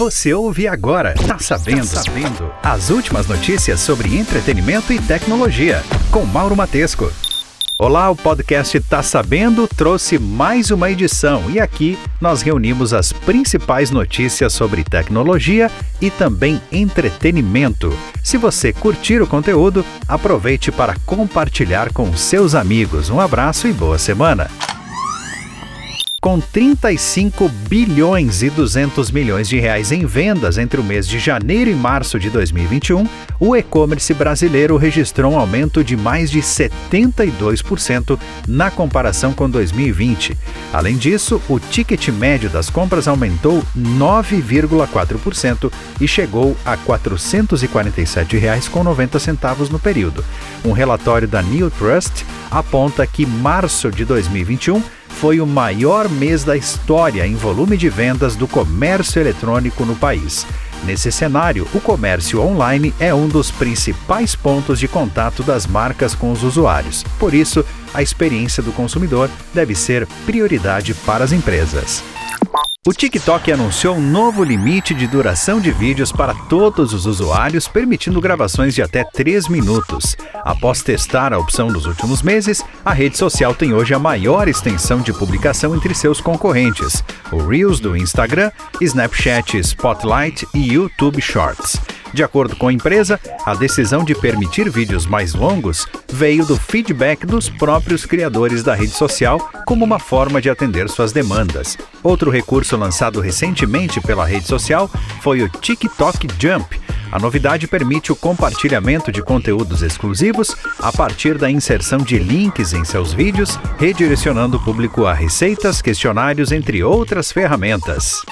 Você ouve agora, tá sabendo, tá sabendo. As últimas notícias sobre entretenimento e tecnologia, com Mauro Matesco. Olá, o podcast Tá Sabendo trouxe mais uma edição e aqui nós reunimos as principais notícias sobre tecnologia e também entretenimento. Se você curtir o conteúdo, aproveite para compartilhar com seus amigos. Um abraço e boa semana! Com 35 bilhões e 200 milhões de reais em vendas entre o mês de janeiro e março de 2021, o e-commerce brasileiro registrou um aumento de mais de 72% na comparação com 2020. Além disso, o ticket médio das compras aumentou 9,4% e chegou a R$ 447,90 no período. Um relatório da New Trust aponta que março de 2021 foi o maior mês da história em volume de vendas do comércio eletrônico no país. Nesse cenário, o comércio online é um dos principais pontos de contato das marcas com os usuários. Por isso, a experiência do consumidor deve ser prioridade para as empresas. O TikTok anunciou um novo limite de duração de vídeos para todos os usuários, permitindo gravações de até 3 minutos. Após testar a opção nos últimos meses, a rede social tem hoje a maior extensão de publicação entre seus concorrentes: o Reels do Instagram, Snapchat Spotlight e YouTube Shorts. De acordo com a empresa, a decisão de permitir vídeos mais longos veio do feedback dos próprios criadores da rede social como uma forma de atender suas demandas. Outro recurso lançado recentemente pela rede social foi o TikTok Jump. A novidade permite o compartilhamento de conteúdos exclusivos a partir da inserção de links em seus vídeos, redirecionando o público a receitas, questionários, entre outras ferramentas.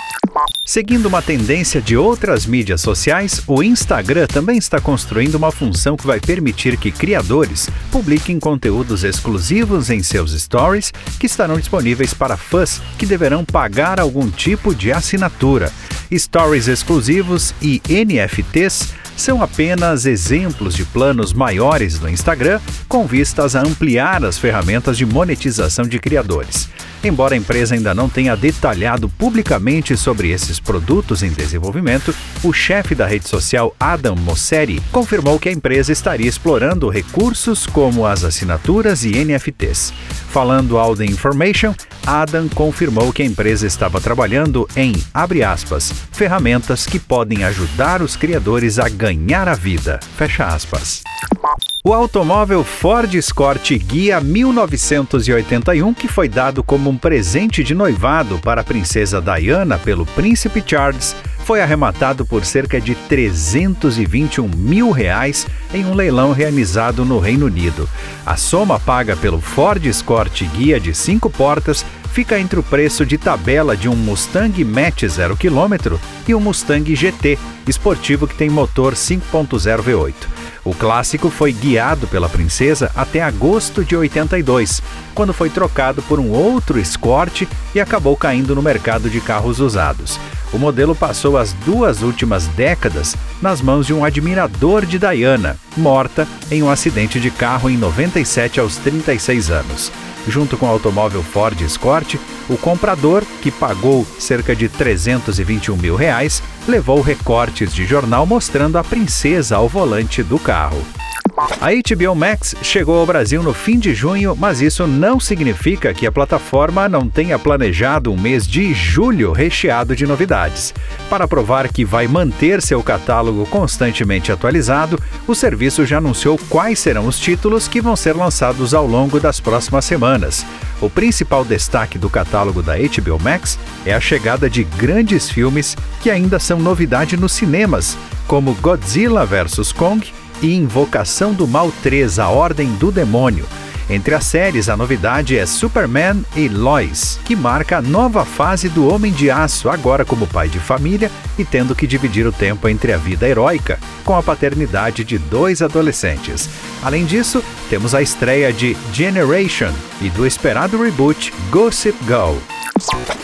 Seguindo uma tendência de outras mídias sociais, o Instagram também está construindo uma função que vai permitir que criadores publiquem conteúdos exclusivos em seus stories que estarão disponíveis para fãs que deverão pagar algum tipo de assinatura. Stories exclusivos e NFTs são apenas exemplos de planos maiores do Instagram com vistas a ampliar as ferramentas de monetização de criadores. Embora a empresa ainda não tenha detalhado publicamente sobre esses produtos em desenvolvimento, o chefe da rede social Adam Mosseri confirmou que a empresa estaria explorando recursos como as assinaturas e NFTs. Falando ao The Information, Adam confirmou que a empresa estava trabalhando em, abre aspas, ferramentas que podem ajudar os criadores a ganhar a vida, fecha aspas. O automóvel Ford Escort Guia 1981, que foi dado como um presente de noivado para a princesa Diana pelo príncipe Charles, foi arrematado por cerca de 321 mil reais em um leilão realizado no Reino Unido. A soma paga pelo Ford Escort Guia de cinco portas fica entre o preço de tabela de um Mustang Match 0 km e um Mustang GT, esportivo que tem motor 5.0 V8. O clássico foi guiado pela princesa até agosto de 82, quando foi trocado por um outro Escort e acabou caindo no mercado de carros usados. O modelo passou as duas últimas décadas nas mãos de um admirador de Diana, morta em um acidente de carro em 97 aos 36 anos. Junto com o automóvel Ford Escort, o comprador, que pagou cerca de 321 mil reais, levou recortes de jornal mostrando a princesa ao volante do carro. A HBO Max chegou ao Brasil no fim de junho, mas isso não significa que a plataforma não tenha planejado um mês de julho recheado de novidades. Para provar que vai manter seu catálogo constantemente atualizado, o serviço já anunciou quais serão os títulos que vão ser lançados ao longo das próximas semanas. O principal destaque do catálogo da HBO Max é a chegada de grandes filmes que ainda são novidade nos cinemas, como Godzilla vs Kong e Invocação do Mal 3, A Ordem do Demônio. Entre as séries, a novidade é Superman e Lois, que marca a nova fase do Homem de Aço, agora como pai de família e tendo que dividir o tempo entre a vida heróica com a paternidade de dois adolescentes. Além disso, temos a estreia de Generation e do esperado reboot Gossip Girl.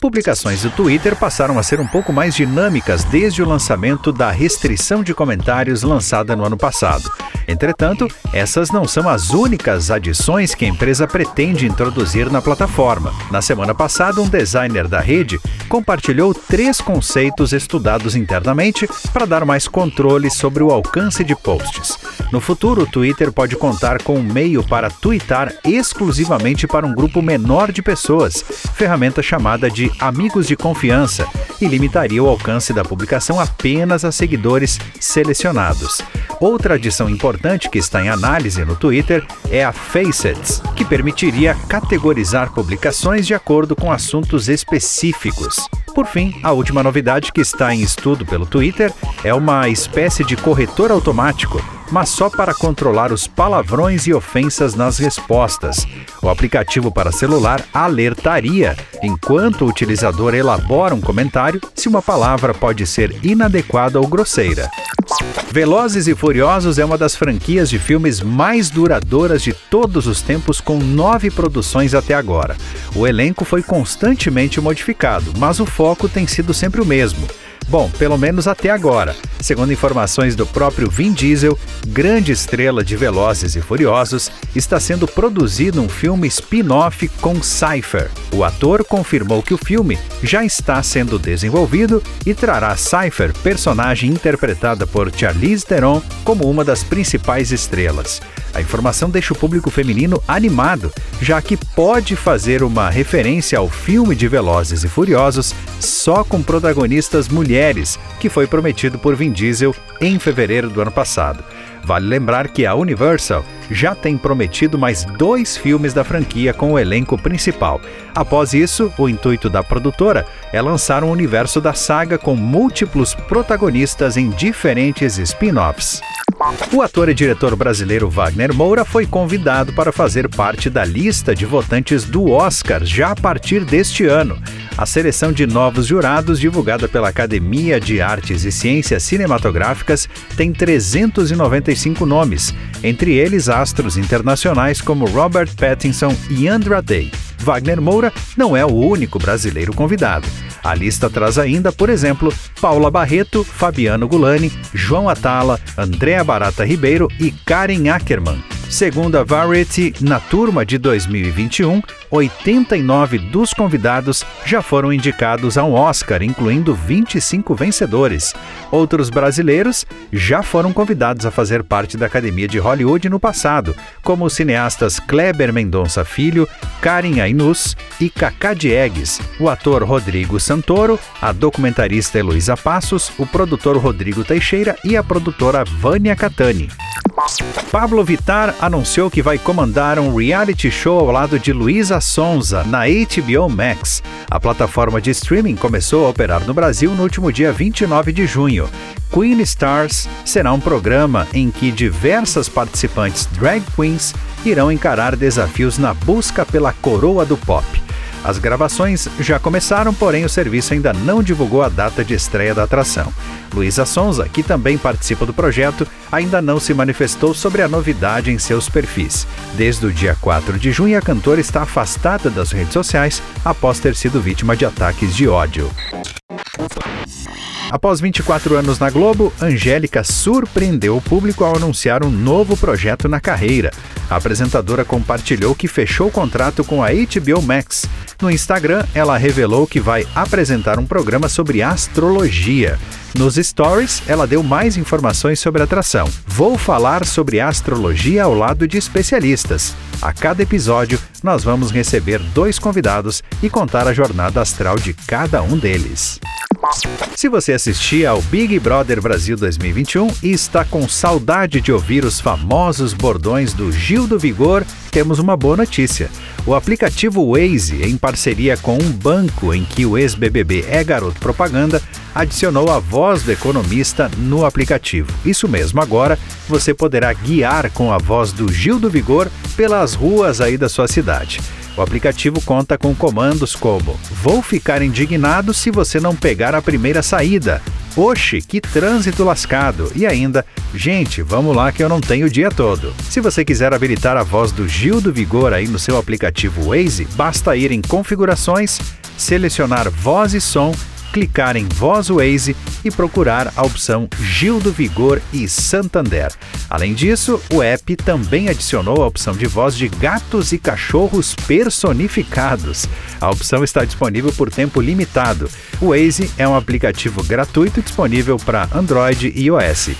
Publicações do Twitter passaram a ser um pouco mais dinâmicas desde o lançamento da restrição de comentários lançada no ano passado. Entretanto, essas não são as únicas adições que a empresa pretende introduzir na plataforma. Na semana passada, um designer da rede compartilhou três conceitos estudados internamente para dar mais controle sobre o alcance de posts. No futuro, o Twitter pode contar com um meio para twittar exclusivamente para um grupo menor de pessoas, ferramenta chamada de Amigos de Confiança, e limitaria o alcance da publicação apenas a seguidores selecionados. Outra adição importante que está em análise no Twitter é a Facets, que permitiria categorizar publicações de acordo com assuntos específicos. Por fim, a última novidade que está em estudo pelo Twitter é uma espécie de corretor automático mas só para controlar os palavrões e ofensas nas respostas. O aplicativo para celular alertaria, enquanto o utilizador elabora um comentário, se uma palavra pode ser inadequada ou grosseira. Velozes e Furiosos é uma das franquias de filmes mais duradouras de todos os tempos, com nove produções até agora. O elenco foi constantemente modificado, mas o foco tem sido sempre o mesmo Bom, pelo menos até agora. Segundo informações do próprio Vin Diesel, grande estrela de Velozes e Furiosos, está sendo produzido um filme spin-off com Cypher. O ator confirmou que o filme já está sendo desenvolvido e trará Cypher, personagem interpretada por Charlize Theron, como uma das principais estrelas. A informação deixa o público feminino animado, já que pode fazer uma referência ao filme de Velozes e Furiosos só com protagonistas mulheres, que foi prometido por Vin Diesel em fevereiro do ano passado. Vale lembrar que a Universal já tem prometido mais dois filmes da franquia com o elenco principal. Após isso, o intuito da produtora é lançar um universo da saga com múltiplos protagonistas em diferentes spin-offs. O ator e diretor brasileiro Wagner Moura foi convidado para fazer parte da lista de votantes do Oscar já a partir deste ano. A seleção de novos jurados, divulgada pela Academia de Artes e Ciências Cinematográficas, tem 395 nomes, entre eles astros internacionais como Robert Pattinson e Andra Day. Wagner Moura não é o único brasileiro convidado. A lista traz ainda, por exemplo, Paula Barreto, Fabiano Gulani, João Atala, Andréa Barata Ribeiro e Karen Ackerman. Segundo a Variety, na turma de 2021, 89 dos convidados já foram indicados a um Oscar, incluindo 25 vencedores. Outros brasileiros já foram convidados a fazer parte da Academia de Hollywood no passado, como os cineastas Kleber Mendonça Filho, Karen Ainus e Cacá Diegues, o ator Rodrigo Santoro, a documentarista Heloísa Passos, o produtor Rodrigo Teixeira e a produtora Vânia Catani. Pablo Vittar anunciou que vai comandar um reality show ao lado de Luísa Sonza na HBO Max. A plataforma de streaming começou a operar no Brasil no último dia 29 de junho. Queen Stars será um programa em que diversas participantes drag queens irão encarar desafios na busca pela coroa do pop. As gravações já começaram, porém o serviço ainda não divulgou a data de estreia da atração. Luísa Sonza, que também participa do projeto, ainda não se manifestou sobre a novidade em seus perfis. Desde o dia 4 de junho, a cantora está afastada das redes sociais após ter sido vítima de ataques de ódio. Após 24 anos na Globo, Angélica surpreendeu o público ao anunciar um novo projeto na carreira. A apresentadora compartilhou que fechou o contrato com a HBO Max. No Instagram, ela revelou que vai apresentar um programa sobre astrologia. Nos stories, ela deu mais informações sobre atração. Vou falar sobre astrologia ao lado de especialistas. A cada episódio, nós vamos receber dois convidados e contar a jornada astral de cada um deles. Se você assistia ao Big Brother Brasil 2021 e está com saudade de ouvir os famosos bordões do Gil do Vigor, temos uma boa notícia. O aplicativo Waze, em parceria com um banco em que o ex-BBB é garoto propaganda, adicionou a voz do economista no aplicativo. Isso mesmo, agora você poderá guiar com a voz do Gil do Vigor pelas ruas aí da sua cidade. O aplicativo conta com comandos como: Vou ficar indignado se você não pegar a primeira saída. Oxe, que trânsito lascado! E ainda, gente, vamos lá que eu não tenho o dia todo. Se você quiser habilitar a voz do Gil do Vigor aí no seu aplicativo Waze, basta ir em Configurações, selecionar Voz e Som clicar em Voz Waze e procurar a opção Gil do Vigor e Santander. Além disso, o app também adicionou a opção de voz de gatos e cachorros personificados. A opção está disponível por tempo limitado. O Waze é um aplicativo gratuito disponível para Android e iOS.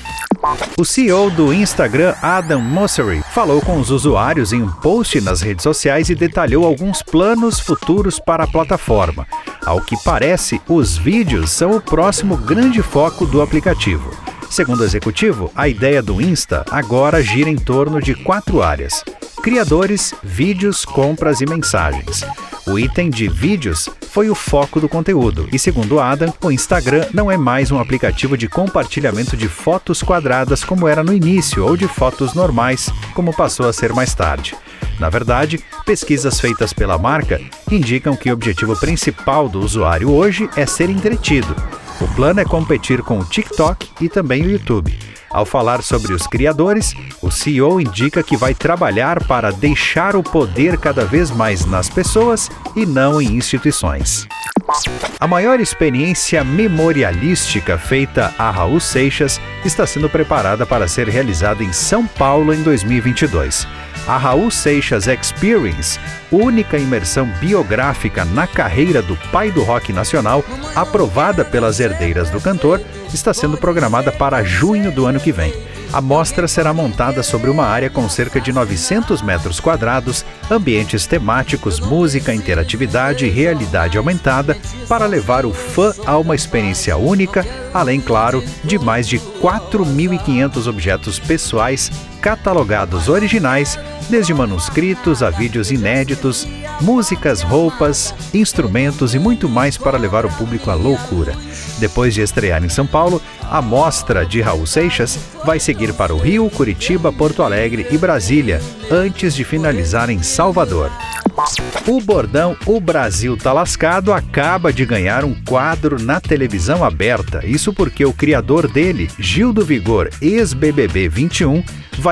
O CEO do Instagram, Adam Mosseri, falou com os usuários em um post nas redes sociais e detalhou alguns planos futuros para a plataforma. Ao que parece, os vídeos são o próximo grande foco do aplicativo. Segundo o executivo, a ideia do Insta agora gira em torno de quatro áreas: criadores, vídeos, compras e mensagens. O item de vídeos foi o foco do conteúdo, e segundo Adam, o Instagram não é mais um aplicativo de compartilhamento de fotos quadradas como era no início ou de fotos normais, como passou a ser mais tarde. Na verdade, pesquisas feitas pela marca indicam que o objetivo principal do usuário hoje é ser entretido. O plano é competir com o TikTok e também o YouTube. Ao falar sobre os criadores, o CEO indica que vai trabalhar para deixar o poder cada vez mais nas pessoas e não em instituições. A maior experiência memorialística feita a Raul Seixas está sendo preparada para ser realizada em São Paulo em 2022 a Raul Seixas Experience, única imersão biográfica na carreira do pai do rock nacional, aprovada pelas herdeiras do cantor, está sendo programada para junho do ano que vem. A mostra será montada sobre uma área com cerca de 900 metros quadrados, ambientes temáticos, música, interatividade e realidade aumentada para levar o fã a uma experiência única, além, claro, de mais de 4.500 objetos pessoais catalogados originais, desde manuscritos a vídeos inéditos, músicas, roupas, instrumentos e muito mais para levar o público à loucura. Depois de estrear em São Paulo, a mostra de Raul Seixas vai seguir para o Rio, Curitiba, Porto Alegre e Brasília, antes de finalizar em Salvador. O bordão O Brasil tá lascado acaba de ganhar um quadro na televisão aberta. Isso porque o criador dele, Gil do Vigor, ex-BBB 21,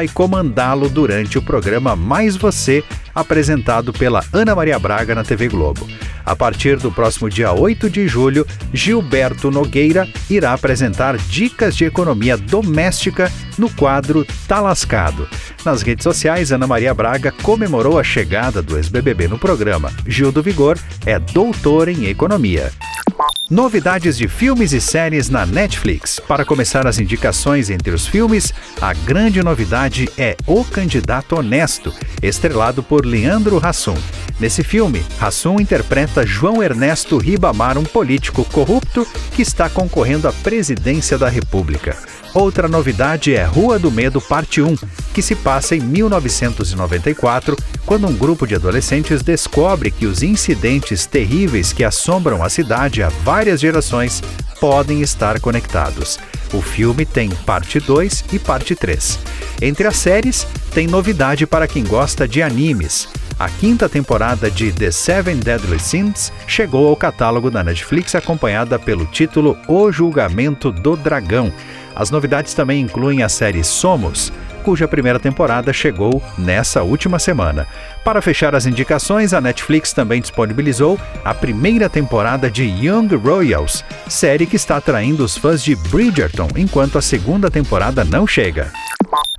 vai comandá-lo durante o programa Mais Você, apresentado pela Ana Maria Braga na TV Globo. A partir do próximo dia 8 de julho, Gilberto Nogueira irá apresentar dicas de economia doméstica no quadro Tá Lascado. Nas redes sociais, Ana Maria Braga comemorou a chegada do ex-BBB no programa. Gil do Vigor é doutor em economia. Novidades de filmes e séries na Netflix. Para começar as indicações entre os filmes, a grande novidade é O Candidato Honesto, estrelado por Leandro Hassum. Nesse filme, Hassum interpreta João Ernesto Ribamar, um político corrupto que está concorrendo à presidência da República. Outra novidade é Rua do Medo Parte 1, que se passa em 1994, quando um grupo de adolescentes descobre que os incidentes terríveis que assombram a cidade há várias gerações podem estar conectados. O filme tem parte 2 e parte 3. Entre as séries, tem novidade para quem gosta de animes. A quinta temporada de The Seven Deadly Sins chegou ao catálogo da Netflix acompanhada pelo título O Julgamento do Dragão as novidades também incluem a série Somos, cuja primeira temporada chegou nessa última semana. Para fechar as indicações, a Netflix também disponibilizou a primeira temporada de Young Royals, série que está atraindo os fãs de Bridgerton, enquanto a segunda temporada não chega.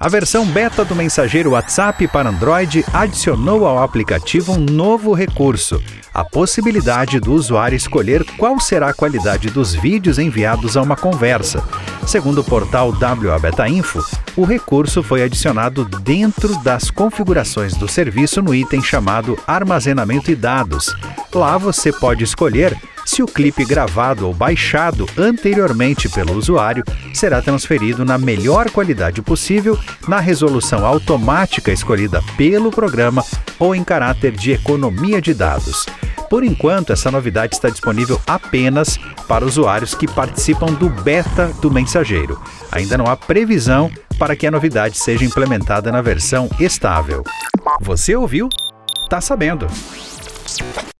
A versão beta do mensageiro WhatsApp para Android adicionou ao aplicativo um novo recurso, a possibilidade do usuário escolher qual será a qualidade dos vídeos enviados a uma conversa. Segundo o portal WA Beta Info, o recurso foi adicionado dentro das configurações do serviço no item chamado Armazenamento e Dados. Lá você pode escolher se o clipe gravado ou baixado anteriormente pelo usuário será transferido na melhor qualidade possível, na resolução automática escolhida pelo programa ou em caráter de economia de dados. Por enquanto, essa novidade está disponível apenas para usuários que participam do beta do mensageiro. Ainda não há previsão para que a novidade seja implementada na versão estável. Você ouviu? Tá sabendo.